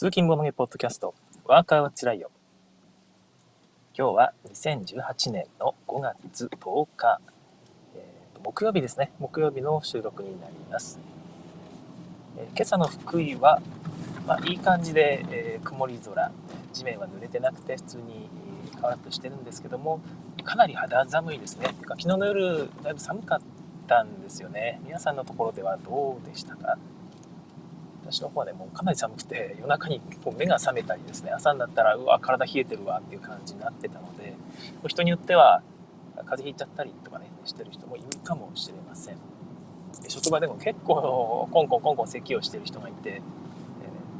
通勤ものげポッドキャスト、ワーカーはつらいよ。今日は2018年の5月10日、えー、木曜日ですね。木曜日の収録になります。えー、今朝の福井は、まあ、いい感じで、えー、曇り空、地面は濡れてなくて普通にカラッとしてるんですけども、かなり肌寒いですねか。昨日の夜、だいぶ寒かったんですよね。皆さんのところではどうでしたか？私の方はね、もうかなり寒くて、夜中に結構目が覚めたりですね、朝になったら、うわ、体冷えてるわっていう感じになってたので、人によっては、風邪ひいちゃったりとかね、してる人もいるかもしれません。職場でも結構、コンコンコンコン咳をしてる人がいて、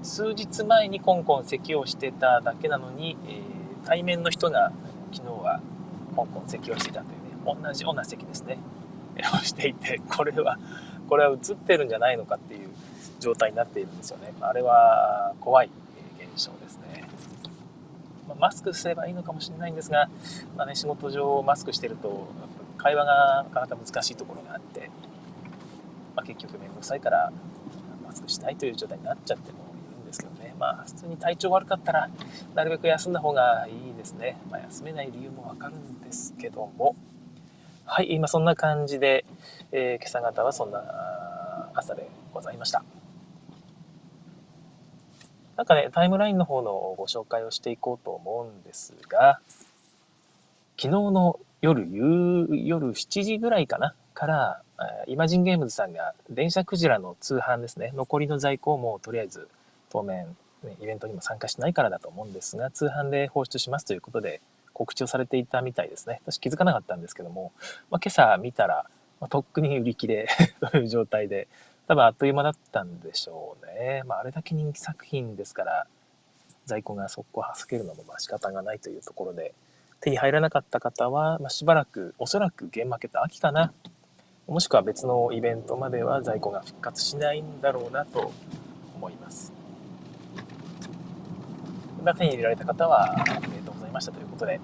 数日前にコンコン咳をしてただけなのに、え、対面の人が昨日はコンコン咳をしてたというね、同じような咳ですね、をしていて、これは、これは映ってるんじゃないのかっていう状態になっているんですよね。あれは怖い現象ですね。マスクすればいいのかもしれないんですが、まあね、仕事上マスクしてると会話がなかなか難しいところがあって、まあ、結局面倒くさいからマスクしないという状態になっちゃってもいるんですけどね。まあ普通に体調悪かったらなるべく休んだ方がいいですね。まあ、休めない理由もわかるんですけども。はい、今そんな感じで、えー、今朝方はそんな朝でございました。なんかね、タイムラインの方のご紹介をしていこうと思うんですが、昨日の夜、夜7時ぐらいかな？から、イマジンゲームズさんが電車クジラの通販ですね、残りの在庫をもうとりあえず当面、ね、イベントにも参加しないからだと思うんですが、通販で放出しますということで告知をされていたみたいですね。私気づかなかったんですけども、まあ、今朝見たら、まあ、とっくに売り切れ という状態で、多分あっという間だったんでしょうね。まあ、あれだけ人気作品ですから、在庫が速攻はすけるのもまあ仕方がないというところで、手に入らなかった方は、まあ、しばらく、おそらくゲームマーケット秋かな。もしくは別のイベントまでは在庫が復活しないんだろうなと思います。ま手に入れられた方は、ありがとうございましたということで、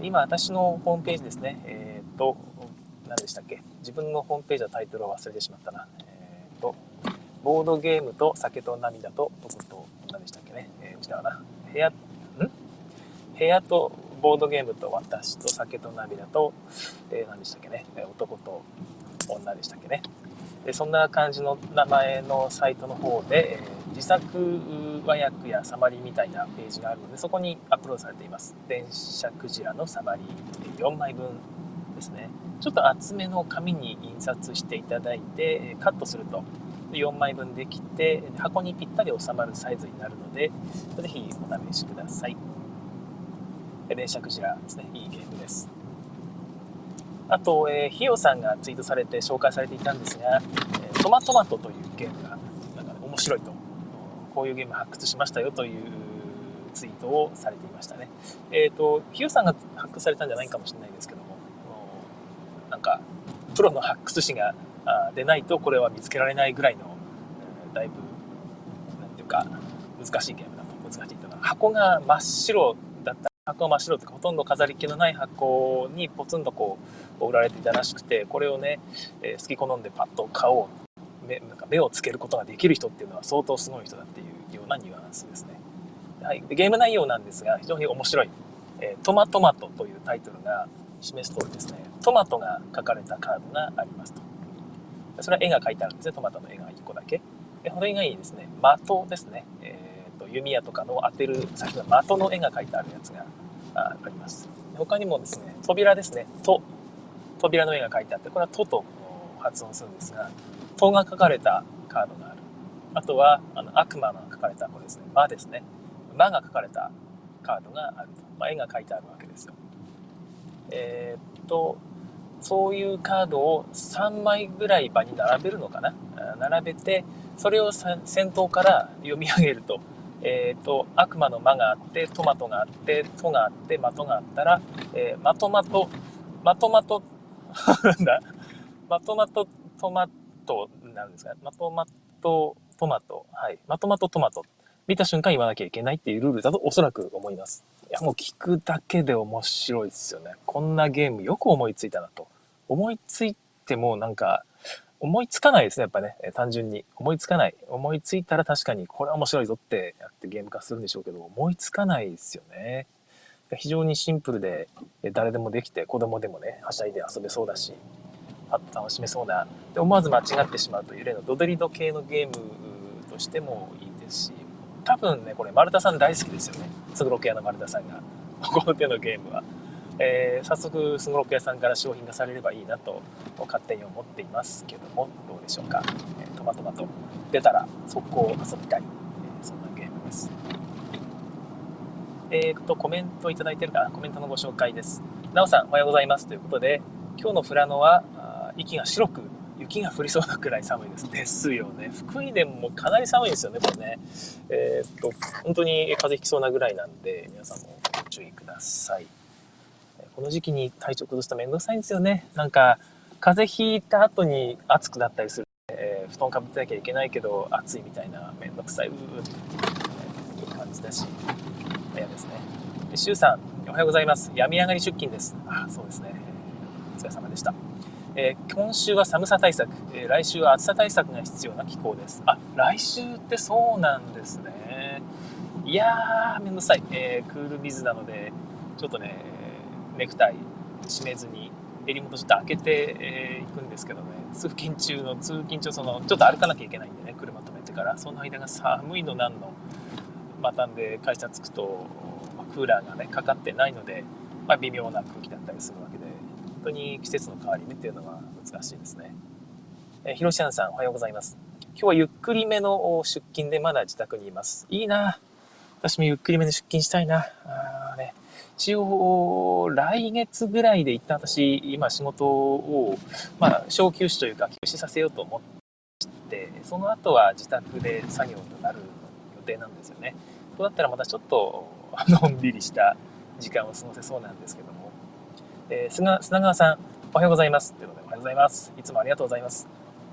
今私のホームページですね、えっ、と、何でしたっけ？自分のホームページのタイトルを忘れてしまったな。と、ボードゲームと酒と涙と男と、何でしたっけね、えー、違うな。部屋、ん？部屋とボードゲームと私と酒と涙と、えー、何でしたっけね、男と女でしたっけね？でそんな感じの名前のサイトの方で、えー、自作和訳やサマリーみたいなページがあるので、そこにアップロードされています。電車クジラのサマリー4枚分ですね。ちょっと厚めの紙に印刷していただいて、カットすると4枚分できて、箱にぴったり収まるサイズになるので、ぜひお試しください。電車クジラですね。いいゲームです。あと、えー、ひよさんがツイートされて紹介されていたんですが、えトマトマトというゲームが、なんか、面白いと。こういうゲーム発掘しましたよというツイートをされていましたね。えっ、ー、と、ひよさんが発掘されたんじゃないかもしれないですけども、か、プロの発掘士がでないとこれは見つけられないぐらいの、えーだいぶ、なんていうか、難しいゲームだと。難しいというか、箱が真っ白だった箱が真っ白というか、ほとんど飾り気のない箱にポツンとこう、売られていたらしくて、これをね、えー、好き好んでパッと買おう目なんか目をつけることができる人っていうのは相当すごい人だっていうようなニュアンスですね。はい、でゲーム内容なんですが、非常に面白い。えー、トマトマトというタイトルが示す通りですね、トマトが書かれたカードがありますと。それは絵が描いてあるんですね、トマトの絵が1個だけ。でそれ以外にですね、的ですね、えーと、弓矢とかの当てる先の的の絵が描いてあるやつがあります。他にもですね、扉ですね、と、扉の絵が描いてあって、これはとと発音するんですが、とが書かれたカードがある。あとは、あの悪魔が書かれた、これですね、魔ですね。魔が書かれたカードがあると。まあ、絵が描いてあるわけですよ。えー、っと、そういうカードを3枚ぐらい場に並べるのかな？並べて、それを先頭から読み上げると、えっ、と、悪魔の魔があって、トマトがあって、トがあって、マトがあったら、えー、まとまと、まとまと、なんだ、まとまとトマトなんですか？まとまとトマト、はい、まとまとトマト。見た瞬間言わなきゃいけないっていうルールだとおそらく思います。いや、もう聞くだけで面白いですよね。こんなゲームよく思いついたなと。思いついてもなんか、思いつかないですね、やっぱね、単純に。思いつかない。思いついたら確かにこれは面白いぞってやってゲーム化するんでしょうけど、思いつかないですよね。非常にシンプルで、誰でもできて、子供でもね、はしゃいで遊べそうだし、楽しめそうな、で思わず間違ってしまうという例のドドリド系のゲームとしてもいいですし、多分ね、これ丸田さん大好きですよね。スグロケ屋の丸田さんが。この手のゲームは。えー、早速スゴロク屋さんから商品化されればいいなと勝手に思っていますけどもどうでしょうか、えー、トマトマト出たら速攻遊びたい、えー、そんなゲームですえーとコメントいただいてるかな？コメントのご紹介ですなおさんおはようございますということで今日の富良野は息が白く雪が降りそうなくらい寒いです。ですよね。福井でもかなり寒いですよね、これね。えー、っと、本当に風邪ひきそうなぐらいなんで、皆さんもご注意ください。この時期に体調崩すとめんどくさいんですよね。なんか、風邪ひいた後に暑くなったりする。えー、布団かぶってなきゃいけないけど、暑いみたいなめんどくさい、うーっていう感じだし、嫌ですね。シュウさん、おはようございます。病み上がり出勤です。あ、そうですね。お疲れ様でした。えー、今週は寒さ対策、えー、来週は暑さ対策が必要な気候です。あ、来週ってそうなんですね。いやー、めんどくさい。えー、クールビズなので、ちょっとね、ネクタイ締めずに襟元ちょっと開けてい、えー、くんですけどね通勤中の通勤中そのちょっと歩かなきゃいけないんでね車止めてからその間が寒いのなんのまたんで会社着くとクーラーがねかかってないので、まあ、微妙な空気だったりするわけで本当に季節の変わり目っていうのは難しいですね。えー、ひろしあんさんおはようございます。今日はゆっくりめの出勤でまだ自宅にいます。いいな私もゆっくりめで出勤したいな。あね、一応、来月ぐらいで一旦私、今仕事を、まあ、小休止というか休止させようと思って、その後は自宅で作業となる予定なんですよね。そうだったらまたちょっと、のんびりした時間を過ごせそうなんですけど。えー、砂川さん、おはようございます。ということで、おはようございます。いつもありがとうございます。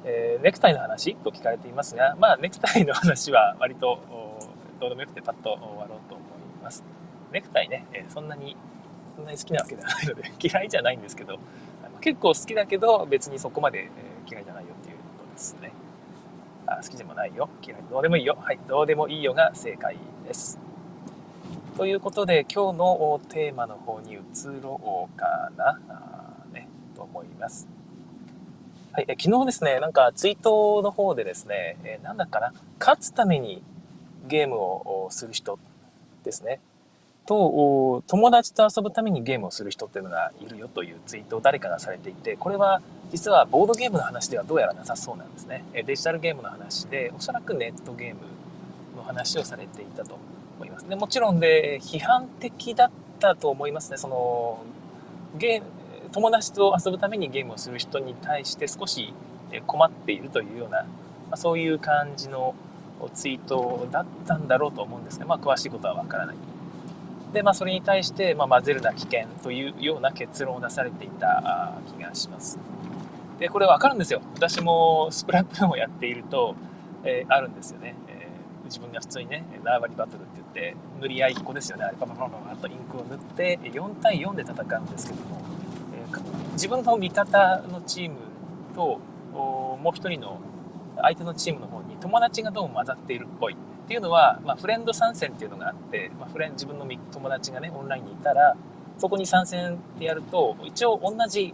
えー、ネクタイの話と聞かれていますが、まあ、ネクタイの話は割とどうでもよくてパッと終わろうと思います。ネクタイね、えそんなに、そんなに好きなわけではないので、嫌いじゃないんですけど、結構好きだけど、別にそこまで、え嫌いじゃないよっていうことですね。あ好きでもないよ。嫌い。どうでもいいよ。はい。どうでもいいよが正解です。ということで、今日のテーマの方に移ろうかな、ね、と思います。はい。え昨日ですね、なんかツイートの方でですね、えなんだかな、勝つためにゲームをする人ですね。と、友達と遊ぶためにゲームをする人っていうのがいるよというツイートを誰かがされていて、これは実はボードゲームの話ではどうやらなさそうなんですね。デジタルゲームの話で、おそらくネットゲームの話をされていたと思います。でもちろんで、批判的だったと思いますね。その、ゲー、友達と遊ぶためにゲームをする人に対して少し困っているというような、まそういう感じのツイートだったんだろうと思うんですが、まあ、詳しいことはわからない。で、まあ、それに対して、まあ、混ぜるな危険というような結論を出されていた気がします。で、これわかるんですよ。私もスプラトゥーンをやっていると、えー、あるんですよね。自分が普通にね、縄張りバトルって言って、塗り合いっこですよね。あれパパパパパとインクを塗って、4対4で戦うんですけども、え、自分の味方のチームと、もう一人の相手のチームの方に友達がどうも混ざっているっぽい。っていうのは、まあ、フレンド参戦っていうのがあって、まあ、フレン自分の友達がねオンラインにいたらそこに参戦ってやると一応同じ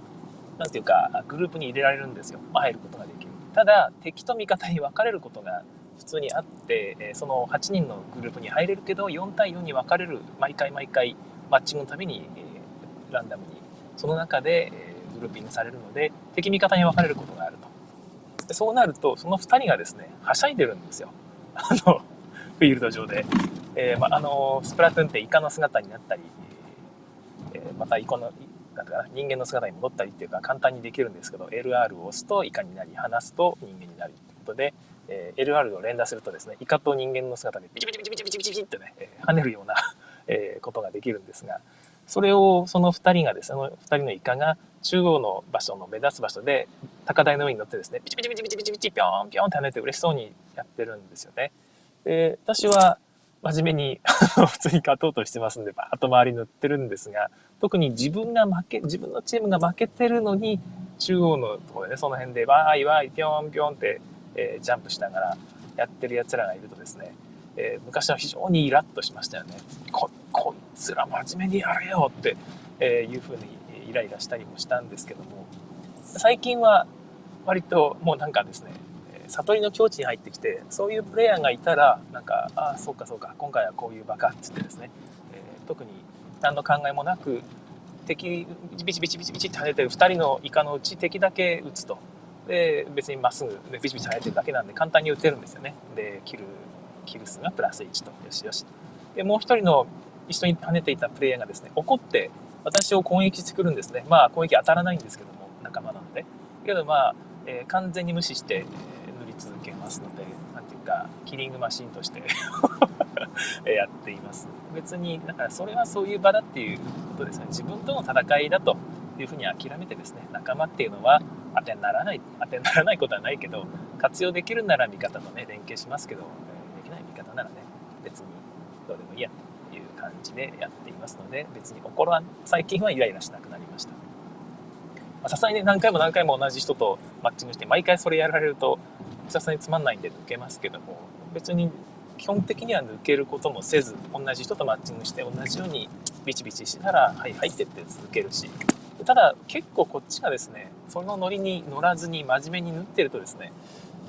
なんていうかグループに入れられるんですよ、まあ、入ることができる。ただ敵と味方に分かれることが普通にあってえその8人のグループに入れるけど4対4に分かれる毎回毎回マッチングのためにえランダムにその中でえグルーピングされるので敵味方に分かれることがあるとでそうなると、その2人がですね、はしゃいでるんですよ。あの、フィールド上で。えー、まあ、あの、スプラトゥーンってイカの姿になったり、えー、またイコの、なんかな、人間の姿に戻ったりっていうか簡単にできるんですけど、LR を押すとイカになり、離すと人間になるってことで、えー、LR を連打するとですね、イカと人間の姿でビチビチビチビチビチビチビチってね、えー、跳ねるようなえことができるんですが、それをその2人がですね、その2人のイカが中央の場所の目立つ場所で高台の上に乗ってですね、ピチピチピチピチピチピチピョンピョンって跳ねて嬉しそうにやってるんですよね。で、私は真面目に普通に勝とうとしてますんで、バーッと周り塗ってるんですが、特に自分が負け、自分のチームが負けてるのに、中央のところでね、その辺で、わーいわーい、ぴょんぴょんって、えー、ジャンプしながらやってる奴らがいるとですね、えー、昔は非常にイラッとしましたよね。こ、こいつら真面目にやれよって、え、いうふうにイライラしたりもしたんですけども、最近は割ともうなんかですね、悟りの境地に入ってきて、そういうプレイヤーがいたら、なんか、ああ、そうかそうか、今回はこういう場か、つってですね、えー、特に何の考えもなく、敵、ビチビチビチビチって跳ねてる2人のイカのうち敵だけ撃つと。で、別にまっすぐ、ビチビチ跳ねてるだけなんで簡単に撃てるんですよね。で、キル、キル数がプラス1と。よしよし。で、もう1人の一緒に跳ねていたプレイヤーがですね、怒って私を攻撃してくるんですね。まあ攻撃当たらないんですけども、仲間なので。けどまあ、えー、完全に無視してえ塗り、続けますので、なんていうか、キリングマシンとして やっています。別に、だからそれはそういう場だっていうことですね。自分との戦いだというふうに諦めてですね、仲間っていうのは当てにならない、当てにならないことはないけど、活用できるなら味方とね、連携しますけど、できない味方ならね、別にどうでもいいやという感じでやっていますので、別に心は、最近はイライラしなくなりました。さすがにね、何回も何回も同じ人とマッチングして、毎回それやられると、さすがにつまんないんで抜けますけども別に基本的には抜けることもせず同じ人とマッチングして同じようにビチビチしたらはいはいってって続けるしただ結構こっちがですねそのノリに乗らずに真面目に縫ってるとですね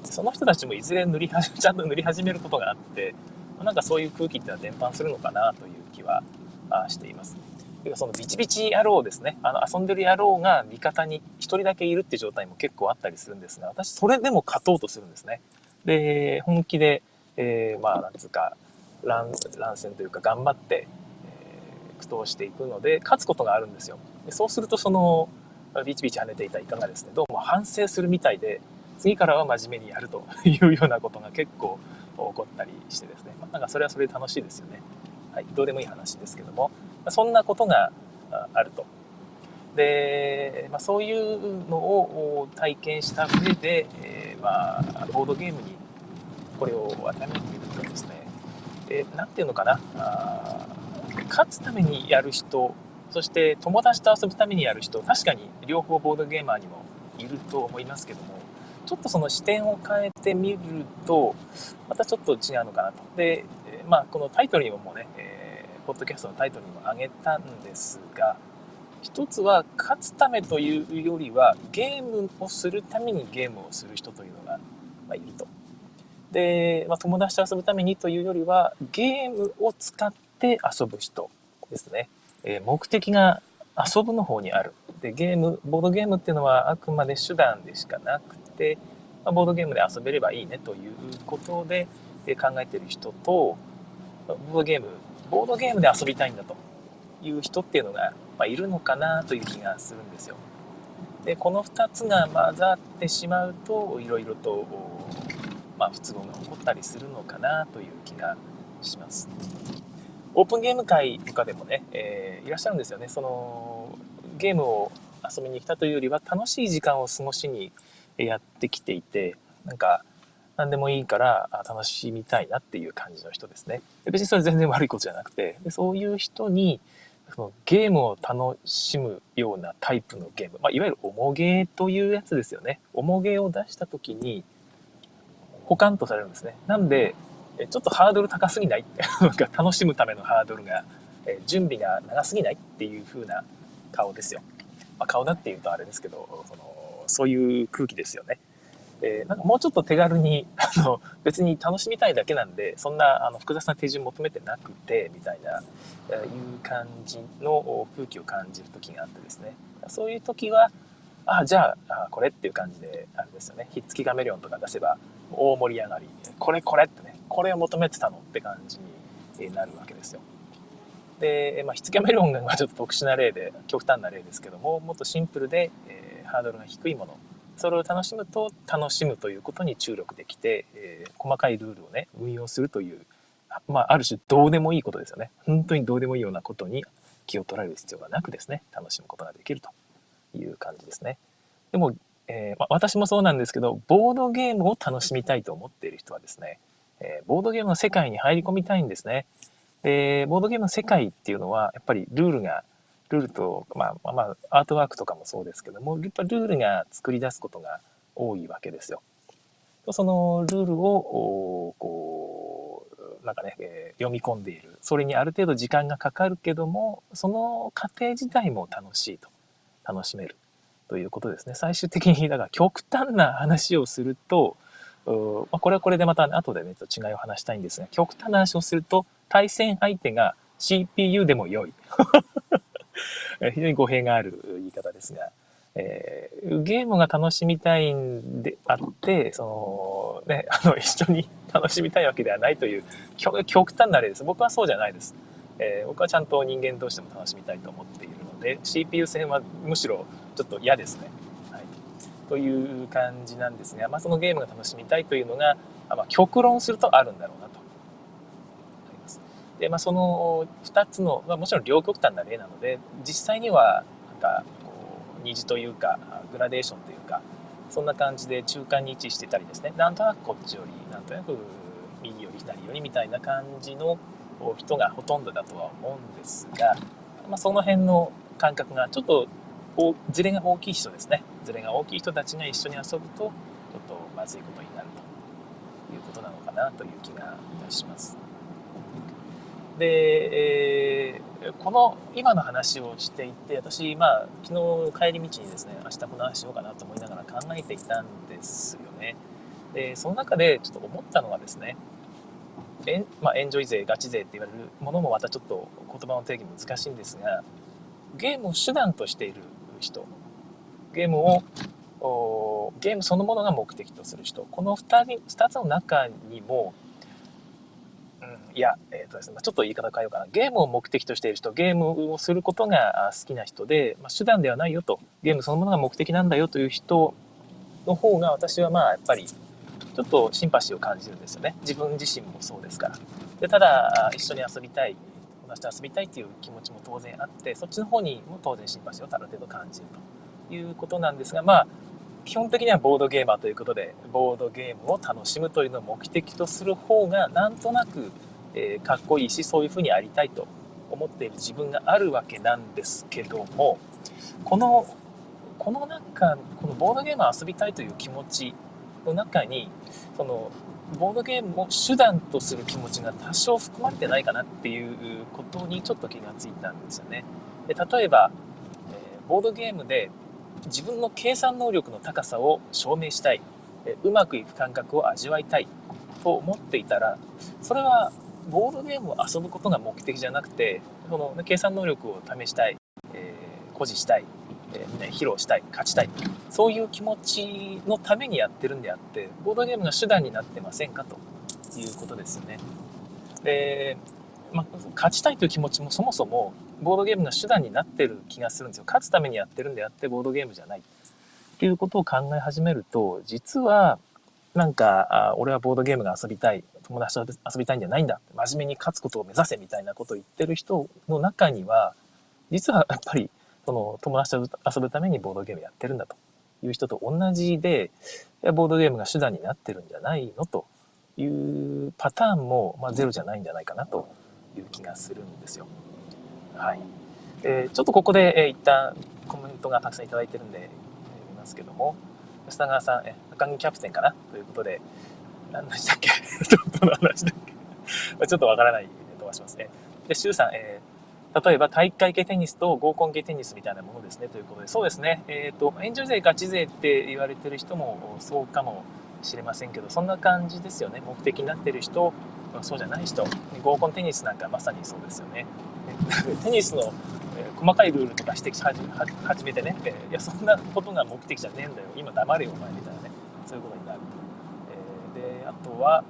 その人たちもいずれ塗り始めちゃんと塗り始めることがあってなんかそういう空気っていうのは伝播するのかなという気はしています。ていうかそのビチビチ野郎ですね。あの遊んでる野郎が味方に一人だけいるって状態も結構あったりするんですが、私それでも勝とうとするんですね。で、本気で、えー、まあなんつうか、乱、乱戦というか頑張って、えー、苦闘していくので、勝つことがあるんですよ。でそうするとその、ビチビチ跳ねていたイカがですね、どうも反省するみたいで、次からは真面目にやるというようなことが結構起こったりしてですね、ま、なんかそれはそれで楽しいですよね。はい、どうでもいい話ですけども、そんなことがあると。で、まあ、そういうのを体験した上で、えー、まあ、ボードゲームにこれを当てはめてみるとですね、えー、て言うのかな。あ、勝つためにやる人、そして友達と遊ぶためにやる人、確かに両方ボードゲーマーにもいると思いますけども、ちょっとその視点を変えてみると、またちょっと違うのかなと。で、まあ、このタイトルにももうね、ポッドキャストのタイトルにも挙げたんですが、一つは勝つためというよりは、ゲームをするためにゲームをする人というのが、ま、いると。で、まあ、友達と遊ぶためにというよりは、ゲームを使って遊ぶ人ですね。えー、目的が遊ぶの方にある。で、ゲーム、ボードゲームっていうのはあくまで手段でしかなくて、まあ、ボードゲームで遊べればいいねということでえ考えてる人と、ボードゲームボードゲームで遊びたいんだという人っていうのが、まあ、いるのかなという気がするんですよ。でこの2つが混ざってしまうといろいろと、まあ、不都合が起こったりするのかなという気がします。オープンゲーム会とかでもね、えー、いらっしゃるんですよね。そのゲームを遊びに来たというよりは楽しい時間を過ごしにやってきていてなんか何でもいいから楽しみたいなっていう感じの人ですね。別にそれ全然悪いことじゃなくて、でそういう人にそのゲームを楽しむようなタイプのゲーム、まあ、いわゆる重ゲーというやつですよね。重ゲーを出した時に、保管とされるんですね。なんで、ちょっとハードル高すぎない なんか楽しむためのハードルが、え準備が長すぎないっていう風な顔ですよ。まあ、顔だっていうとあれですけど、そのそういう空気ですよね。えー、なんかもうちょっと手軽に、あの、別に楽しみたいだけなんで、そんなあの複雑な手順求めてなくて、みたいな、え、いう感じの空気を感じる時があってですね。そういう時は、あ、じゃあ、あこれっていう感じで、あれですよね。ひっつきカメレオンとか出せば、大盛り上がり、これこれってね、これを求めてたのって感じになるわけですよ。で、まあ、ひつきカメレオンがちょっと特殊な例で、極端な例ですけども、もっとシンプルで、えー、ハードルが低いもの。それを楽しむと楽しむということに注力できて、えー、細かいルールをね運用するというまあ、ある種どうでもいいことですよね。本当にどうでもいいようなことに気を取られる必要がなくですね楽しむことができるという感じですね。でも、えー、ま、私もそうなんですけどボードゲームを楽しみたいと思っている人はですね、えー、ボードゲームの世界に入り込みたいんですねでボードゲームの世界っていうのはやっぱりルールがルールと、まあ、まあ、アートワークとかもそうですけども、やっぱルールが作り出すことが多いわけですよ。そのルールを、こう、なんかね、えー、読み込んでいる。それにある程度時間がかかるけども、その過程自体も楽しいと。楽しめる。ということですね。最終的に、だから極端な話をすると、まあ、これはこれでまた後でね、ちょっと違いを話したいんですが、極端な話をすると、対戦相手が CPU でも良い。非常に語弊がある言い方ですが、えー、ゲームが楽しみたいんであって、その、ね、あの、一緒に楽しみたいわけではないという極端な例です。僕はそうじゃないです。えー、僕はちゃんと人間同士でも楽しみたいと思っているので、CPU 戦はむしろちょっと嫌ですね。はい。という感じなんですが、まあ、そのゲームが楽しみたいというのが、まあ、極論するとあるんだろうなと。で、まあ、その2つの、まあ、もちろん両極端な例なので実際にはなんかこう虹というかグラデーションというかそんな感じで中間に位置してたりですねなんとなくこっちよりなんとなく右より左よりみたいな感じの人がほとんどだとは思うんですが、まあ、その辺の感覚がちょっとズレが大きい人ですねズレが大きい人たちが一緒に遊ぶとちょっとまずいことになるということなのかなという気がいたします。で、えー、この今の話をしていて私、まあ、昨日帰り道にですね明日この話しようかなと思いながら考えていたんですよね。でその中でちょっと思ったのはですねエン,、まあ、エンジョイ勢ガチ勢って言われるものもまたちょっと言葉の定義難しいんですがゲームを手段としている人ゲームをゲームそのものが目的とする人この 2, 人2つの中にもうんいや、えーとですね、ちょっと言い方変えようかな。ゲームを目的としている人、ゲームをすることが好きな人で、まあ、手段ではないよと、ゲームそのものが目的なんだよという人の方が私はまあやっぱりちょっとシンパシーを感じるんですよね。自分自身もそうですから。でただ、一緒に遊びたい、友達と遊びたいっていう気持ちも当然あって、そっちの方にも当然シンパシーをある程度感じるということなんですが、まあ、基本的にはボードゲーマーということで、ボードゲームを楽しむというのを目的とする方が、なんとなくえー、かっこいいしそういうふうにありたいと思っている自分があるわけなんですけどもこのこのなんかこのボードゲームを遊びたいという気持ちの中にそのボードゲームを手段とする気持ちが多少含まれてないかなっていうことにちょっと気がついたんですよね。で例えば、えー、ボードゲームで自分の計算能力の高さを証明したい、えー、うまくいく感覚を味わいたい。と思っていたらそれはボードゲームを遊ぶことが目的じゃなくてその計算能力を試したい、えー、誇示したい、えー、披露したい勝ちたいそういう気持ちのためにやってるんであってボードゲームが手段になってませんか？ということですよね。で、まあ、勝ちたいという気持ちもそもそもボードゲームが手段になってる気がするんですよ。勝つためにやってるんであってボードゲームじゃない。っていうことを考え始めると実はなんかあ俺はボードゲームが遊びたい友達と遊びたいんじゃないんだ真面目に勝つことを目指せみたいなことを言ってる人の中には実はやっぱりその友達と遊ぶためにボードゲームやってるんだという人と同じでボードゲームが手段になってるんじゃないのというパターンも、まあ、ゼロじゃないんじゃないかなという気がするんですよ。はい。えー、ちょっとここで、えー、一旦コメントがたくさんいただいてるんで、えー、見ますけども、吉田川さん、え赤木キャプテンかなということで、何でしたっけ？ちょっとの話だっけ？ちょっとわからないで飛ばしますね。で、周さん、えー、例えば体育会系テニスと合コン系テニスみたいなものですねということで、そうですね、えっ、ー、と、エンジョイ勢、ガチ勢って言われてる人もそうかもしれませんけど、そんな感じですよね。目的になってる人、そうじゃない人、合コンテニスなんかまさにそうですよね。テニスの細かいルールとか指摘し始めてね、いや、そんなことが目的じゃねえんだよ、今黙れよ、お前みたいなね、そういうことになる。と。え、で、あとは、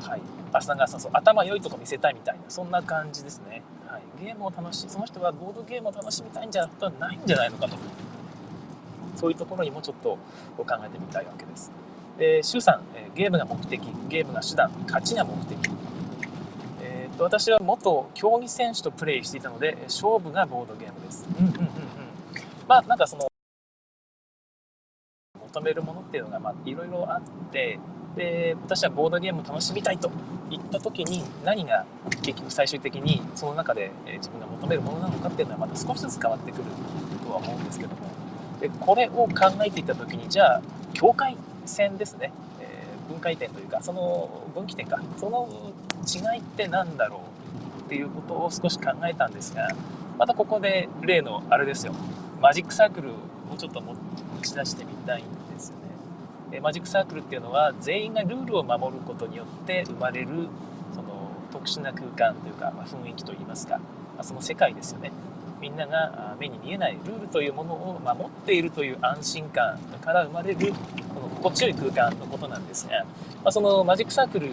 はい、浅川さんそう。頭良いとこ見せたいみたいな。そんな感じですね、はい、ゲームを楽しその人はボードゲームを楽しみたいんじゃないんじゃないのかと。そういうところにもちょっと考えてみたいわけです。で周さん、えゲームが目的ゲームが手段勝ちが目的。えー、と私は元競技選手とプレイしていたので勝負がボードゲームです。うんうんうんうん。まあなんかその求めるものっていうのがまあいろいろあってで私はボードゲームを楽しみたいと言った時に何が結局最終的にその中で自分が求めるものなのかっていうのはまた少しずつ変わってくるとは思うんですけども。でこれを考えていた時にじゃあ境界線ですね、えー、分解点というかその分岐点か。その違いって何だろうっていうことを少し考えたんですがまたここで例のあれですよ。マジックサークルをちょっと持ち出してみたいんマジックサークルっていうのは全員がルールを守ることによって生まれるその特殊な空間というか、ま、雰囲気といいますか、ま、その世界ですよねみんなが目に見えないルールというものを守っているという安心感から生まれるこの心地よい空間のことなんですが、まあ、そのマジックサークル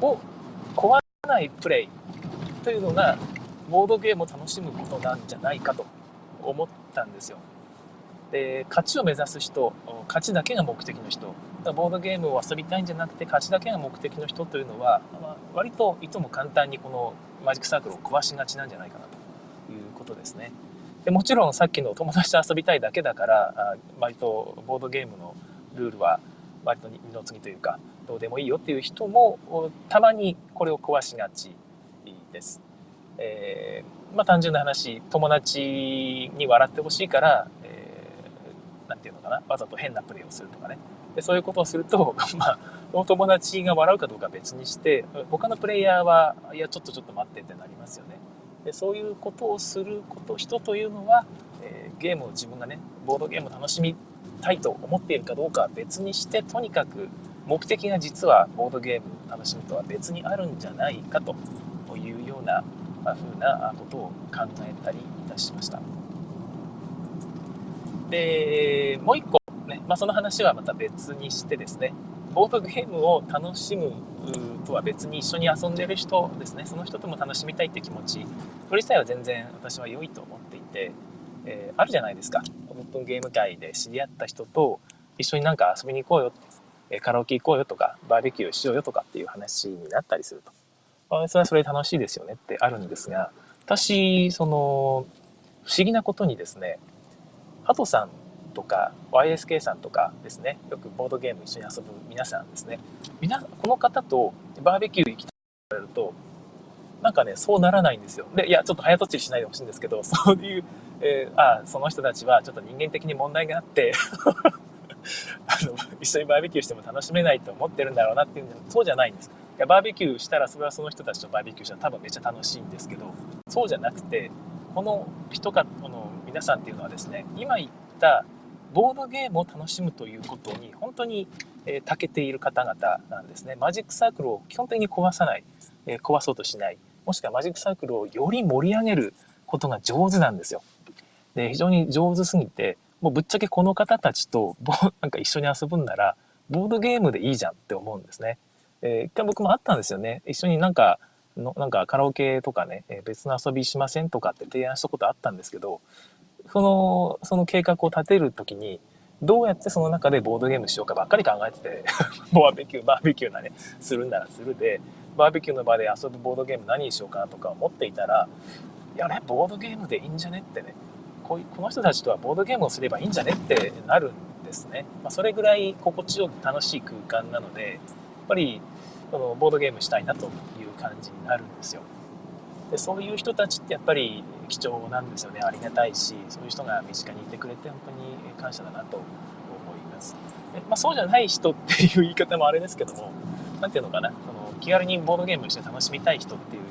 を壊さないプレイというのがボードゲームを楽しむことなんじゃないかと思ったんですよ。で勝ちを目指す人勝ちだけが目的の人ボードゲームを遊びたいんじゃなくて勝ちだけが目的の人というのは、まあ、割といつも簡単にこのマジックサークルを壊しがちなんじゃないかなということですね。でもちろんさっきの友達と遊びたいだけだから割とボードゲームのルールは割と二の次というかどうでもいいよっていう人もたまにこれを壊しがちです。えー、まあ単純な話友達に笑ってほしいから、えー、て言うのかな？わざと変なプレーをするとかね。でそういうことをすると、まあ、その友達が笑うかどうかは別にして他のプレイヤーはいやちょっとちょっと待ってってなりますよね。でそういうことをすること人というのは、えー、ゲームを自分がねボードゲームを楽しみたいと思っているかどうかは別にしてとにかく目的が実はボードゲームを楽しむとは別にあるんじゃないかというような風なことを考えたりいたしました。で、もう一個ね、まあ、その話はまた別にしてですね、ボードゲームを楽しむとは別に一緒に遊んでる人ですね、その人とも楽しみたいって気持ち、それ自体は全然私は良いと思っていて、えー、あるじゃないですか。オープンゲーム界で知り合った人と一緒になんか遊びに行こうよ、えカラオケ行こうよとか、バーベキューしようよとかっていう話になったりすると。あそれはそれ楽しいですよねってあるんですが、私、その、不思議なことにですね、ハトさんとか YSK さんとかですね、よくボードゲーム一緒に遊ぶ皆さんですね、この方とバーベキュー行きたいと言われると、なんかね、そうならないんですよ。で、いや、ちょっと早とちりしないでほしいんですけど、そういう、えー、あその人たちはちょっと人間的に問題があって あの、一緒にバーベキューしても楽しめないと思ってるんだろうなっていうのそうじゃないんです。いやバーベキューしたらそれはその人たちとバーベキューしたら多分めっちゃ楽しいんですけどそうじゃなくてこの人かこの皆さんっていうのはですね今言ったボードゲームを楽しむということに本当に、え、長けている方々なんですね。マジックサークルを基本的に壊さない、え、壊そうとしない。もしくはマジックサークルをより盛り上げることが上手なんですよ。で非常に上手すぎてもうぶっちゃけこの方たちと なんか一緒に遊ぶんならボードゲームでいいじゃんって思うんですね。えー、一回僕もあったんですよね。一緒になんか、のなんかカラオケとかね、え別の遊びしませんとかって提案したことあったんですけど、その、その計画を立てるときに、どうやってその中でボードゲームしようかばっかり考えてて、バーベキュー、バーベキューなね、するんならするで、バーベキューの場で遊ぶボードゲーム何にしようかなとか思っていたら、いやね、ボードゲームでいいんじゃねってね、こういうこの人たちとはボードゲームをすればいいんじゃねってなるんですね。まあ、それぐらい心地よく楽しい空間なので、やっぱりそのボードゲームしたいなという感じになるんですよ。でそういう人たちってやっぱり貴重なんですよね。ありがたいしそういう人が身近にいてくれて本当に感謝だなと思います。で、まあ、そうじゃない人っていう言い方もあれですけども何ていうのかな。その気軽にボードゲームして楽しみたい人っていう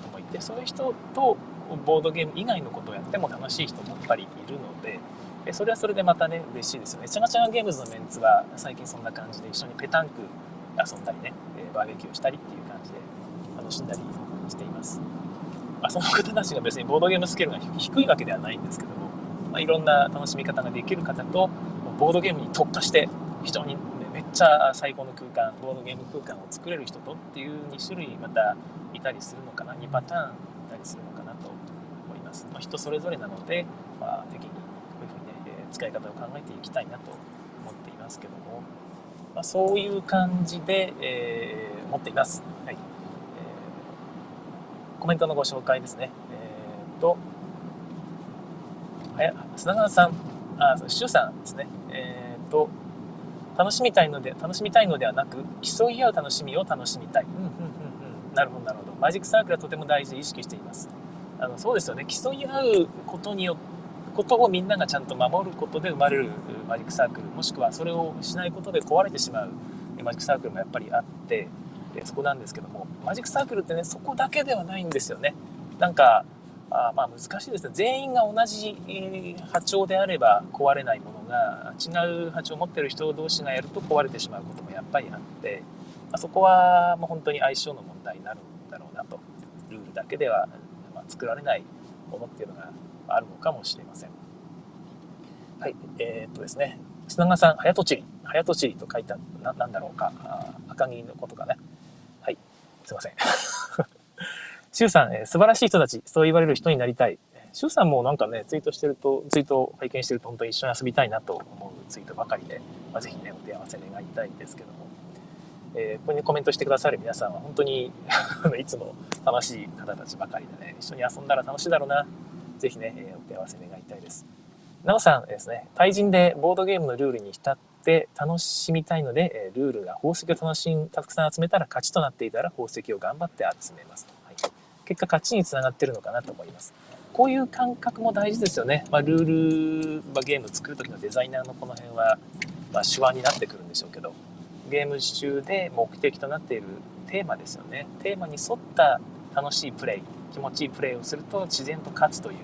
人もいてそういう人とボードゲーム以外のことをやっても楽しい人もやっぱりいるのででそれはそれでまたね嬉しいですよね。チャガチャガゲームズのメンツは最近そんな感じで一緒にペタンク遊んだりねバーベキューしたりっていう感じで楽しんだりしています。まあ、その方たちが別にボードゲームスケールが低いわけではないんですけども、まあ、いろんな楽しみ方ができる方とボードゲームに特化して非常に、めっちゃ最高の空間ボードゲーム空間を作れる人とっていう2種類またいたりするのかな2パターンいたりするのかなと思います、まあ、人それぞれなので、まあ、適宜こういうふうにね、え使い方を考えていきたいなと思っていますけどもまあ、そういう感じで、えー、思っています。はい。えー、コメントのご紹介ですね。えー、と、はや、砂川さん、あ、シュさんですね。えー、と、楽しみたいので、楽しみたいのではなく、競い合う楽しみを楽しみたい。うんうんうんうん。なるほど、なるほど。マジックサークルはとても大事で意識しています。あの、そうですよね。競い合うことによって、ことをみんながちゃんと守ることで生まれるマジックサークルもしくはそれをしないことで壊れてしまうマジックサークルもやっぱりあってそこなんですけどもマジックサークルってねそこだけではないんですよね。なんかあまあ難しいですね。全員が同じ波長であれば壊れないものが違う波長を持ってる人同士がやると壊れてしまうこともやっぱりあって、まあ、そこはもう本当に相性の問題になるんだろうなと。ルールだけでは、まあ、作られないものっていうのがあるのかもしれません。はいえー、っとですね。砂川さん早とちり。早とちりと書いたななんだろうか。赤木のことかね。すいませんシュウさん、えー、素晴らしい人たち、そう言われる人になりたい。シュウさんもなんかね、ツイートしてると、ツイートを拝見してると、本当に一緒に遊びたいなと思うツイートばかりで、まあ、ぜひね、お手合わせ願いたいんですけども、えー、ここにコメントしてくださる皆さんは本当にいつも楽しい方たちばかりでね、一緒に遊んだら楽しいだろうな。ぜひね、えー、お手合わせ願いたいです。なおさんですね、対人でボードゲームのルールに浸って楽しみたいので、ルールが宝石を楽しん、たくさん集めたら勝ちとなっていたら宝石を頑張って集めますと。はい。結果勝ちにつながってるのかなと思います。こういう感覚も大事ですよね。まあ、ルール、まあ、ゲーム作る時のデザイナーのこの辺は、まあ、手腕になってくるんでしょうけど、ゲーム中で目的となっているテーマですよね。テーマに沿った楽しいプレイ、気持ちいいプレイをすると自然と勝つという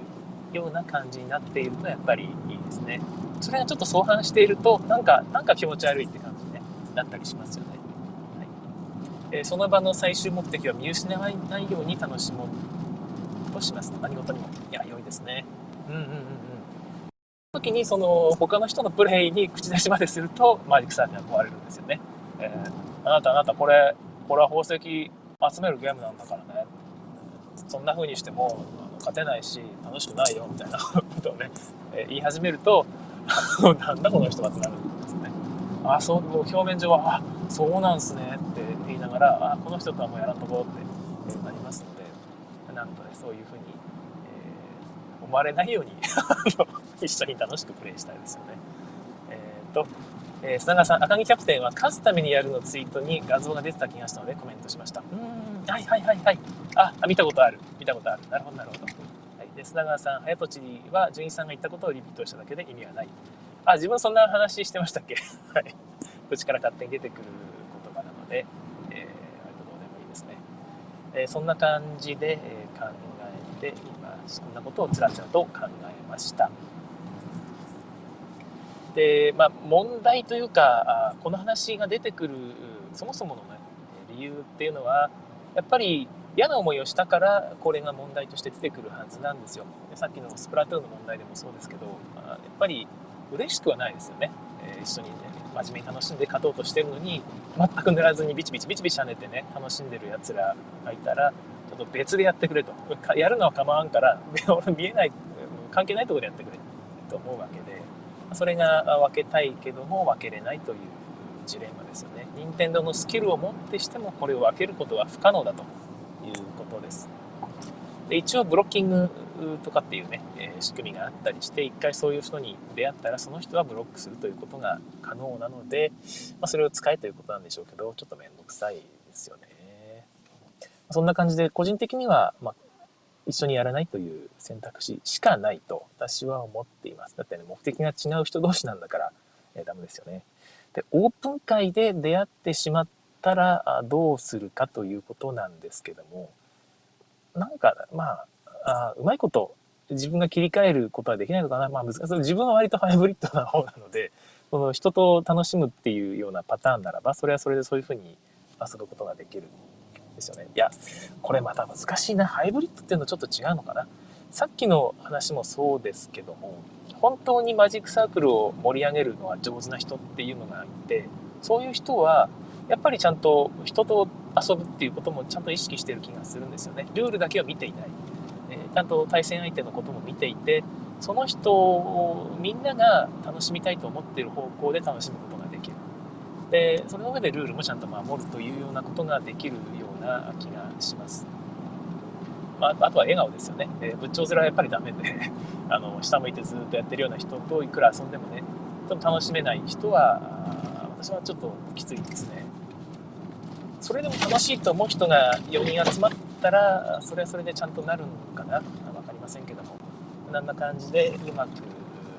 ような感じになっているとやっぱりいいですね。それがちょっと相反していると、なんか、なんか気持ち悪いって感じに、ね、なったりしますよね。はいえその場の最終目的を見失わないように楽しもうとします。何事にも。いや、良いですね。うんうんうんうん。時にその他の人のプレイに口出しまでするとマジックサークルが壊れるんですよね。えー、あなたあなたこれ、これは宝石集めるゲームなんだからね。そんな風にしても勝てないし楽しくないよみたいな ことをね、え、言い始めると なんだこの人はってなるんですね。あ、そう、表面上は、あ、そうなんすねって言いながら、あ、この人とはもうやらんとこうってなりますので、なんとね、そういうふうに、えー、思われないように 一緒に楽しくプレイしたいですよね。えっ、と、えー、砂川さん、赤木キャプテンは勝つためにやるのツイートに画像が出てた気がしたのでコメントしました。うん、はいはいはいはい。あ、見たことある。見たことある。なるほどなるほど。はい、で砂川さん、早とちは純一さんが言ったことをリピートしただけで意味はない。あ、自分そんな話してましたっけ？はい。口から勝手に出てくる言葉なので、えー、割とどうでもいいですね。えー、そんな感じで、えー、考えていまそんなことをつらつらと考えました。で、まあ、問題というか、あこの話が出てくる、そもそもの、ね、理由っていうのは、やっぱり嫌な思いをしたからこれが問題として出てくるはずなんですよ。で。さっきのスプラトゥーンの問題でもそうですけど、やっぱり嬉しくはないですよね、えー、一緒にね真面目に楽しんで勝とうとしてるのに全く塗らずにビチビチビチビチ跳ねてね楽しんでるやつらがいたらちょっと別でやってくれと。やるのは構わんから 俺見えない関係ないとこでやってくれと思うわけで。それが分けたいけども分けれないというジレンマですよね。任天堂のスキルをもってしてもこれを分けることは不可能だということです。で一応ブロッキングとかっていうね、え仕組みがあったりして一回そういう人に出会ったらその人はブロックするということが可能なので、まあ、それを使えということなんでしょうけどちょっと面倒くさいですよね。そんな感じで個人的には、まあ、一緒にやらないという選択肢しかないと私は思っています。だってね目的が違う人同士なんだから、えー、ダメですよね。でオープン会で出会ってしまったらどうするかということなんですけどもなんかまああうまいこと自分が切り替えることはできないのかな。まあ難しい。自分は割とハイブリッドな方なので、その人と楽しむっていうようなパターンならば、それはそれでそういうふうに遊ぶことができるんですよね。いや、これまた難しいな。ハイブリッドっていうのはちょっと違うのかな。さっきの話もそうですけども、本当にマジックサークルを盛り上げるのは上手な人っていうのがいて、そういう人は、やっぱりちゃんと人と遊ぶっていうこともちゃんと意識してる気がするんですよね。ルールだけを見ていないえ。ちゃんと対戦相手のことも見ていてその人をみんなが楽しみたいと思ってる方向で楽しむことができるでその上でルールもちゃんと守るというようなことができるような気がします、まあ、あとは笑顔ですよね、え仏頂面はやっぱりダメで あの下向いてずっとやってるような人といくら遊んでもねちょっと楽しめない人は私はちょっときついですね。それでも楽しいと思う人が4人集まったら、それはそれでちゃんとなるのかな分かりませんけども、こんな感じでうまく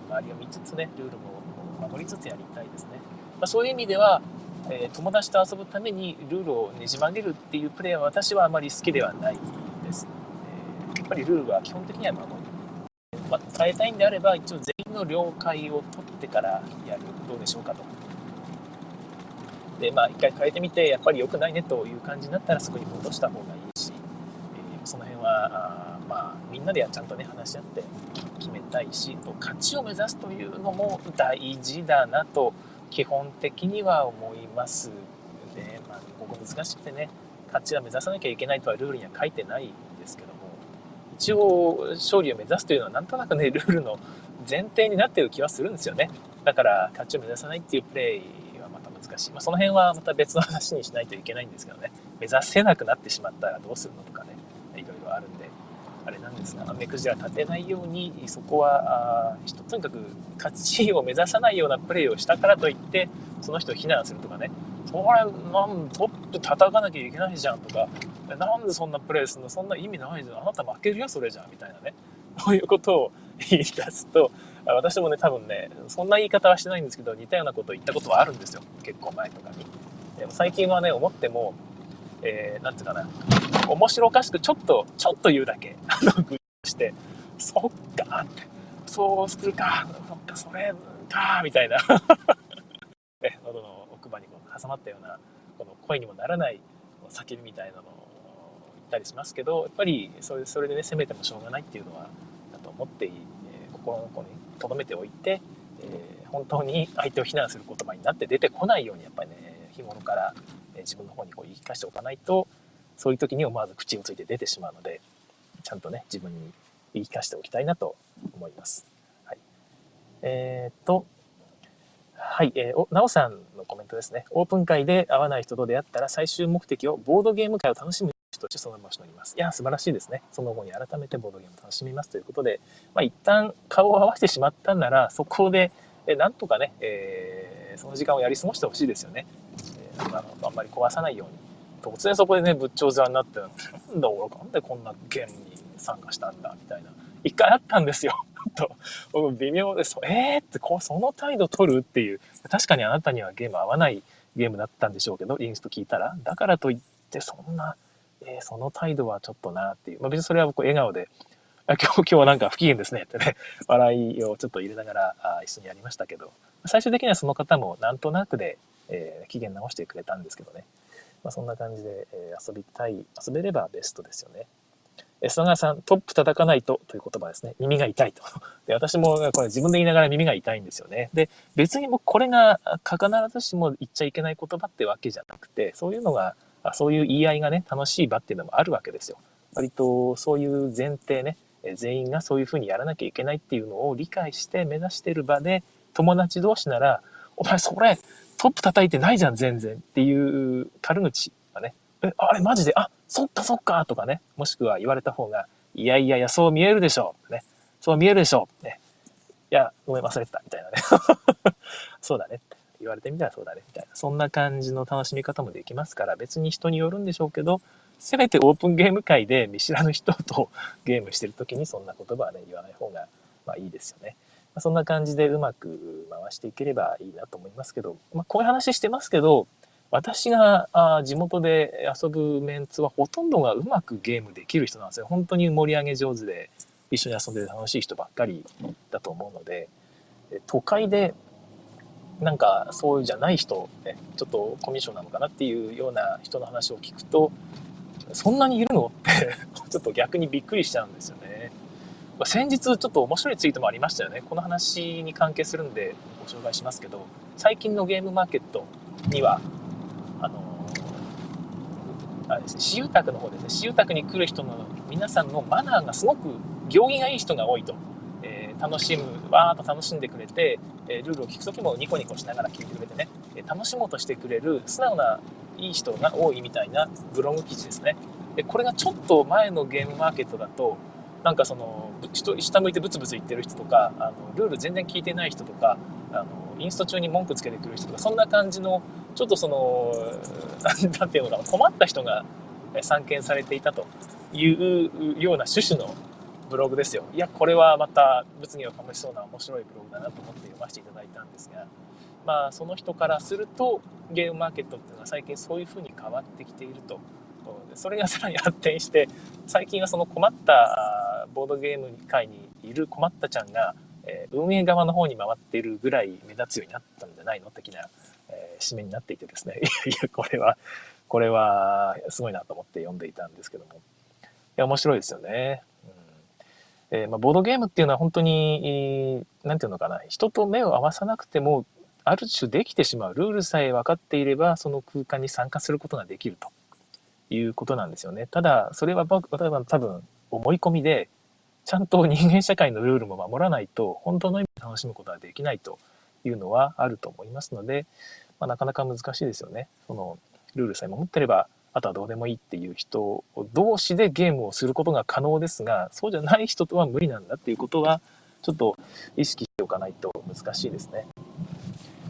周りを見つつね、ルールも守りつつやりたいですね。まあ、そういう意味では、え、友達と遊ぶためにルールをねじ曲げるっていうプレーは私はあまり好きではないです。ぱりルールは基本的には守る。まあ、変えたいんであれば、一応全員の了解を取ってからやる。どうでしょうかと。で、まあ、一回変えてみて、やっぱり良くないねという感じになったら、そこに戻した方がいいし、えー、その辺は、あまあ、みんなでちゃんとね、話し合って決めたいし、と勝ちを目指すというのも大事だなと、基本的には思いますで、まあ、ここ難しくてね、勝ちは目指さなきゃいけないとはルールには書いてない、一応勝利を目指すというのはなんとなくね、ルールの前提になっている気はするんですよね。だから勝ちを目指さないっていうプレーはまた難しい。まあ、その辺はまた別の話にしないといけないんですけどね、目指せなくなってしまったらどうするのとかね、いろいろあるんで、あれなんですが、目くじら立てないように、そこは、あとにかく勝ちを目指さないようなプレーをしたからといって、その人を非難するとかね、それ、なんトップ叩かなきゃいけないじゃんとか、なんでそんなプレーするの？そんな意味ないじゃん。あなた負けるよ、それじゃん。みたいなね。そういうことを言い出すと、私もね、多分ね、そんな言い方はしてないんですけど、似たようなことを言ったことはあるんですよ。結構前とかに。でも最近はね、思っても、えー、ていうかな、面白おかしくちょっと、ちょっと言うだけ、あの、グして、そっか、ってそうするか、そっか、それか、みたいな。喉の奥歯にこう挟まったような、この声にもならない叫びみたいなのをったりしますけど、やっぱりそれそれでね、責めてもしょうがないっていうのは、だと思って、えー、心の子に留めておいて、えー、本当に相手を非難する言葉になって出てこないように、やっぱりね、日頃から自分の方にこう言い聞かせておかないと、そういう時に思わず口をついて出てしまうので、ちゃんとね、自分に言い聞かせておきたいなと思います。はい。えー、っと、はい、えー、お、なおさんのコメントですね。オープン会で会わない人と出会ったら最終目的をボードゲーム会を楽しむ人としてその場所にいます。いや、素晴らしいですね。その後に改めてボードゲーム楽しみますということで、まあ一旦顔を合わせてしまったんなら、そこで、えなんとかね、えー、その時間をやり過ごしてほしいですよね。えー、あのあんまり壊さないように。突然そこでね、仏頂面になって、なんだ俺、なんでこんなゲームに参加したんだ、みたいな。一回あったんですよ。と、僕微妙です。えーって、こう、その態度取るっていう。確かにあなたにはゲーム合わないゲームだったんでしょうけど、インスト聞いたら。だからといって、そんな、えー、その態度はちょっとなっていう。まあ別にそれは僕笑顔で、あ今日、今日はなんか不機嫌ですねってね、笑いをちょっと入れながらあ一緒にやりましたけど、最終的にはその方もなんとなくで、えー、機嫌直してくれたんですけどね。まあ、そんな感じで、えー、遊びたい、遊べればベストですよね。え砂川さん、トップ叩かないとという言葉ですね。耳が痛いと。で私もこれ自分で言いながら耳が痛いんですよね。で、別に僕これが必ずしも言っちゃいけない言葉ってわけじゃなくて、そういうのが、そういう言い合いがね、楽しい場っていうのもあるわけですよ。割とそういう前提ね、全員がそういうふうにやらなきゃいけないっていうのを理解して目指してる場で、友達同士なら、お前それ、トップ叩いてないじゃん、全然っていう軽口がね、え、あれマジで、あ、そっかそっかとかね、もしくは言われた方が、いやいやいや、そう見えるでしょう。ね。そう見えるでしょう。ね。いや、ごめん、忘れてた。みたいなね。そうだね。言われてみたらそうだね。みたいな。そんな感じの楽しみ方もできますから、別に人によるんでしょうけど、せめてオープンゲーム界で見知らぬ人とゲームしてる時にそんな言葉はね、言わない方が、まあいいですよね。そんな感じでうまく回していければいいなと思いますけど、まあ、こういう話してますけど、私があ地元で遊ぶメンツはほとんどがうまくゲームできる人なんですよ。本当に盛り上げ上手で、一緒に遊んで楽しい人ばっかりだと思うので、都会でなんかそうじゃない人、ね、ちょっとコミュ障なのかなっていうような人の話を聞くと、そんなにいるの？って ちょっと逆にびっくりしちゃうんですよね。ま先日ちょっと面白いツイートもありましたよね。この話に関係するんでご紹介しますけど、最近のゲームマーケットには、あの、あれですね、私有宅の方ですね、私有宅に来る人の皆さんのマナーがすごく行儀がいい人が多いと。楽しむ、わーっと楽しんでくれて、え、ルールを聞くときもニコニコしながら聞いてくれてね、え楽しもうとしてくれる素直ないい人が多いみたいなブログ記事ですね。で、これがちょっと前のゲームマーケットだと、なんかその、下向いてブツブツ言ってる人とか、あのルール全然聞いてない人とか、あのインスト中に文句つけてくる人とかそんな感じのちょっとその 何ていうのかな困った人が散見されていたというような趣旨のブログですよ。いや、これはまた物議を醸しそうな面白いブログだなと思って読ませていただいたんですが、まあ、その人からすると、ゲームマーケットっていうのは最近そういうふうに変わってきていると。それがさらに発展して、最近はその困ったボードゲーム界にいる困ったちゃんが、え運営側の方に回っているぐらい目立つようになったんじゃないの的な、えー、締めになっていてですね、い やいや、これは、これはすごいなと思って読んでいたんですけども、いや、面白いですよね。えー、まあ、ボードゲームっていうのは本当に、何て言うのかな、人と目を合わさなくても、ある種できてしまう。ルールさえ分かっていれば、その空間に参加することができるということなんですよね。ただ、それは僕、例えば多分、思い込みで、ちゃんと人間社会のルールも守らないと、本当の意味で楽しむことはできないというのはあると思いますので、まあ、なかなか難しいですよね。その、ルールさえ守ってれば、あとはどうでもいいっていう人同士でゲームをすることが可能ですが、そうじゃない人とは無理なんだっていうことは、ちょっと意識しておかないと難しいですね。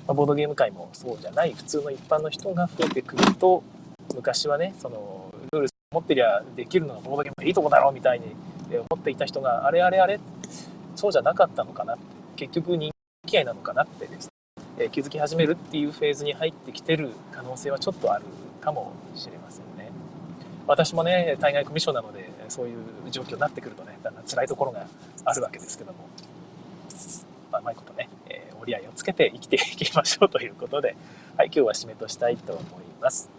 まあ、ボードゲーム界もそうじゃない普通の一般の人が増えてくると、昔はね、その、ルール持ってりゃできるのがボードゲームのいいとこだろうみたいに思っていた人が、あれあれあれ、そうじゃなかったのかな。結局人気合いなのかなってですね、気づき始めるっていうフェーズに入ってきてる可能性はちょっとあるかもしれませんね。私もね、対外コミッションなので、そういう状況になってくるとね、だんだん辛いところがあるわけですけども、まあ、うまいことね、えー、折り合いをつけて生きていきましょうということで、はい、今日は締めとしたいと思います。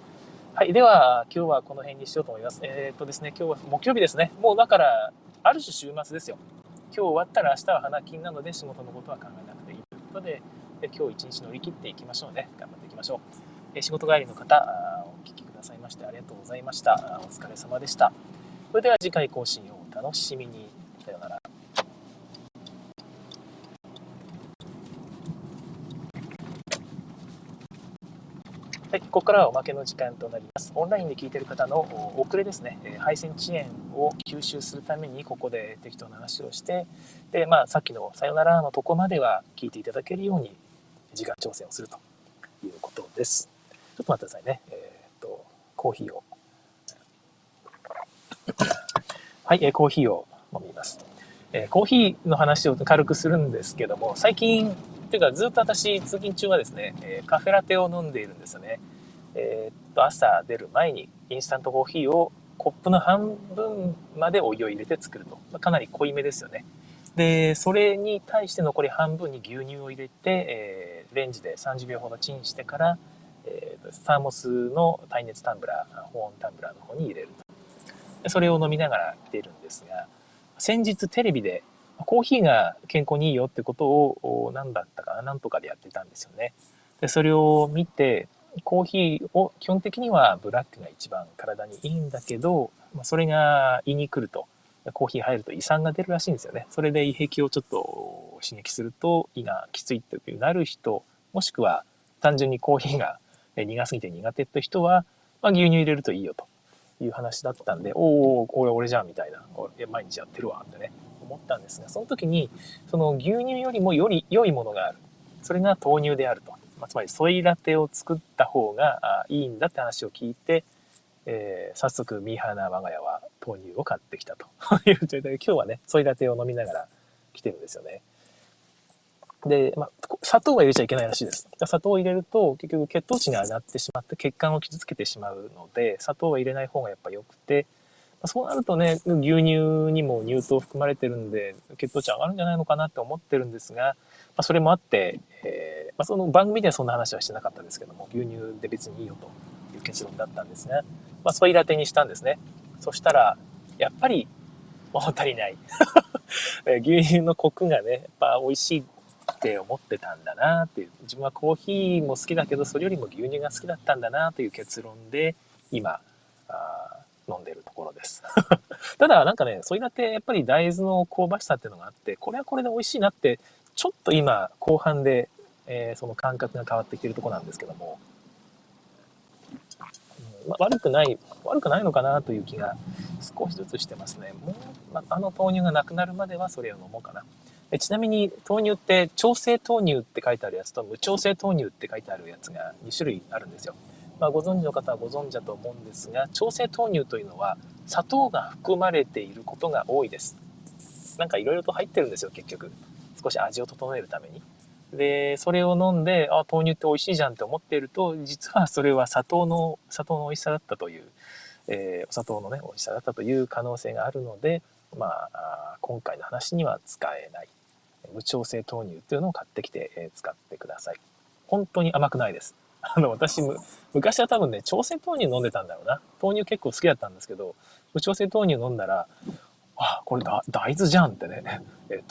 はい、では、今日はこの辺にしようと思います。えー、っとですね、今日は木曜日ですね。もうだから、ある種週末ですよ。今日終わったら明日は花金なので仕事のことは考えなくていいということで、今日一日乗り切っていきましょうね。頑張っていきましょう。え仕事帰りの方、ましてありがとうございました。お疲れ様でした。それでは次回更新をお楽しみに。さようなら。はい、ここからはおまけの時間となります。オンラインで聞いている方の遅れですね、配線遅延を吸収するためにここで適当な話をして、で、まあ、さっきのさよならのとこまでは聞いていただけるように時間調整をするということです。ちょっと待ってくださいね。えーコーヒーを。はい、えー、コーヒーを飲みます。え、コーヒーの話を軽くするんですけども、最近、っていうかずっと私、通勤中はですね、え、カフェラテを飲んでいるんですよね。えー、っと、朝出る前にインスタントコーヒーをコップの半分までお湯を入れて作ると。ま、かなり濃いめですよね。で、それに対して残り半分に牛乳を入れて、えー、レンジで30秒ほどチンしてから、えー、サーモスの耐熱タンブラー、保温タンブラーの方に入れると。それを飲みながら来ているんですが、先日テレビでコーヒーが健康にいいよってことを何だったかな、なんとかでやってたんですよね。で、それを見て、コーヒーを基本的にはブラックが一番体にいいんだけど、まそれが胃に来ると、コーヒー入ると胃酸が出るらしいんですよね。それで胃壁をちょっと刺激すると胃がきついというなる人、もしくは単純にコーヒーが苦すぎて苦手って人は、まあ、牛乳入れるといいよという話だったんで、おお、これ俺じゃんみたいな、毎日やってるわってね、思ったんですが、その時に、その牛乳よりもより良いものがある。それが豆乳であると。まあ、つまり、ソイラテを作った方がいいんだって話を聞いて、えー、早速、ミーハーな我が家は豆乳を買ってきたと いう状態で、今日はね、ソイラテを飲みながら来てるんですよね。で、まあ、砂糖は入れちゃいけないらしいです。砂糖を入れると結局血糖値が上がってしまって血管を傷つけてしまうので、砂糖は入れない方がやっぱ良くて、まあ、そうなるとね、牛乳にも乳糖含まれてるんで、血糖値上がるんじゃないのかなって思ってるんですが、まあ、それもあって、えー、まあ、その番組ではそんな話はしてなかったんですけども、牛乳で別にいいよという結論だったんですが、まあ、ソイラテにしたんですね。そしたら、やっぱり物足りない。牛乳のコクがね、やっぱ美味しいって思ってたんだなっていう。自分はコーヒーも好きだけどそれよりも牛乳が好きだったんだなという結論で今あ飲んでるところです。ただなんかねそれだってやっぱり大豆の香ばしさっていうのがあってこれはこれで美味しいなってちょっと今後半で、えー、その感覚が変わってきてるとこなんですけども、うんま悪くない悪くないのかなという気が少しずつしてますね。もう、まあの豆乳がなくなるまではそれを飲もうかな。えちなみに豆乳って調整豆乳って書いてあるやつと無調整豆乳って書いてあるやつが2種類あるんですよ。まあ、ご存知の方はご存知だと思うんですが調整豆乳というのは砂糖が含まれていることが多いです。なんかいろいろと入ってるんですよ結局少し味を整えるために。でそれを飲んであ豆乳って美味しいじゃんって思っていると実はそれは砂糖の砂糖の美味しさだったという、えー、お砂糖のね美味しさだったという可能性があるのでまあ今回の話には使えない無調整豆乳っていうのを買ってきて、え使ってください。本当に甘くないです。あの、私、昔は多分ね、調整豆乳飲んでたんだろうな。豆乳結構好きだったんですけど、無調整豆乳飲んだら、あ、これだ大豆じゃんってね、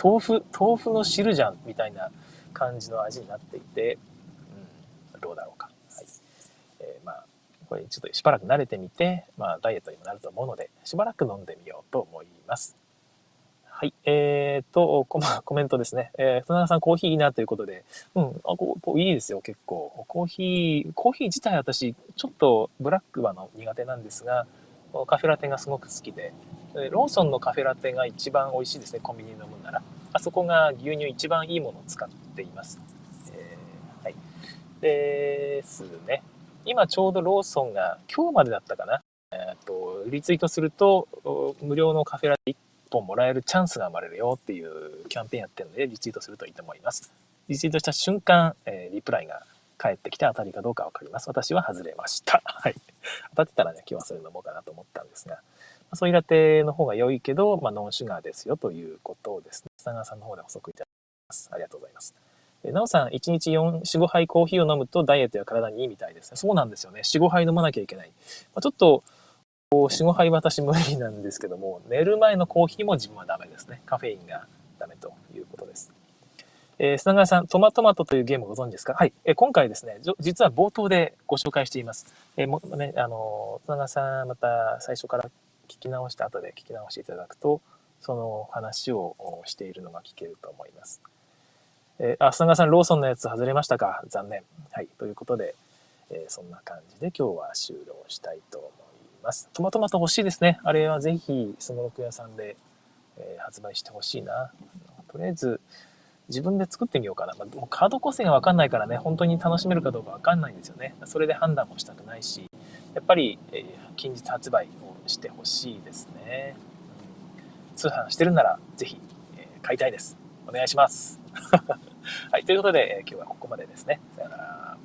豆腐、豆腐の汁じゃんみたいな感じの味になっていて、うん、どうだろうか。はい。えー、まあ、これちょっとしばらく慣れてみて、まあ、ダイエットにもなると思うので、しばらく飲んでみようと思います。はい。えー、と、コ コメントですね。えー、船田さんコーヒーいいなということで、うん、あここいいですよ、結構。コーヒー、コーヒー自体私、ちょっとブラックはの苦手なんですが、カフェラテがすごく好きで、ローソンのカフェラテが一番美味しいですね、コンビニ飲むなら。あそこが牛乳一番いいものを使っています。えー、はい。ですね。今ちょうどローソンが、今日までだったかな。えっ、と、リツイートすると、無料のカフェラテ1本もらえるチャンスが生まれるよっていうキャンペーンやってるので、リツイートするといいと思います。リツイートした瞬間、えー、リプライが返ってきて当たりかどうかわかります。私は外れました。はい。当たってたらね、今日はそれ飲もうかなと思ったんですが、ソイラテの方が良いけど、まあ、ノンシュガーですよということをですね。砂川さんの方で補足いただきます。ありがとうございます。なおさん、1日4、4、5杯コーヒーを飲むとダイエットや体にいいみたいですね。そうなんですよね。4、5杯飲まなきゃいけない。まあ、ちょっと、4、5杯私無理なんですけども、寝る前のコーヒーも自分はダメですね。カフェインがダメということです。えー、砂川さん、トマトマトというゲームご存知ですか？はい。えー、今回ですね、実は冒頭でご紹介しています。えー、もね、あの、砂川さん、また最初から聞き直した後で聞き直していただくと、その話をしているのが聞けると思います。えー、あ、砂川さん、ローソンのやつ外れましたか？残念。はい。ということで、えー、そんな感じで今日は終了したいと思います。トマトマト欲しいですね。あれはぜひ、すごろく屋さんで、えー、発売してほしいな。とりあえず、自分で作ってみようかな。まあ、カード構成がわかんないからね、本当に楽しめるかどうかわかんないんですよね。それで判断もしたくないし、やっぱり、えー、近日発売をしてほしいですね。通販してるなら、ぜひ、えー、買いたいです。お願いします。はい、ということで、えー、今日はここまでですね。さよなら。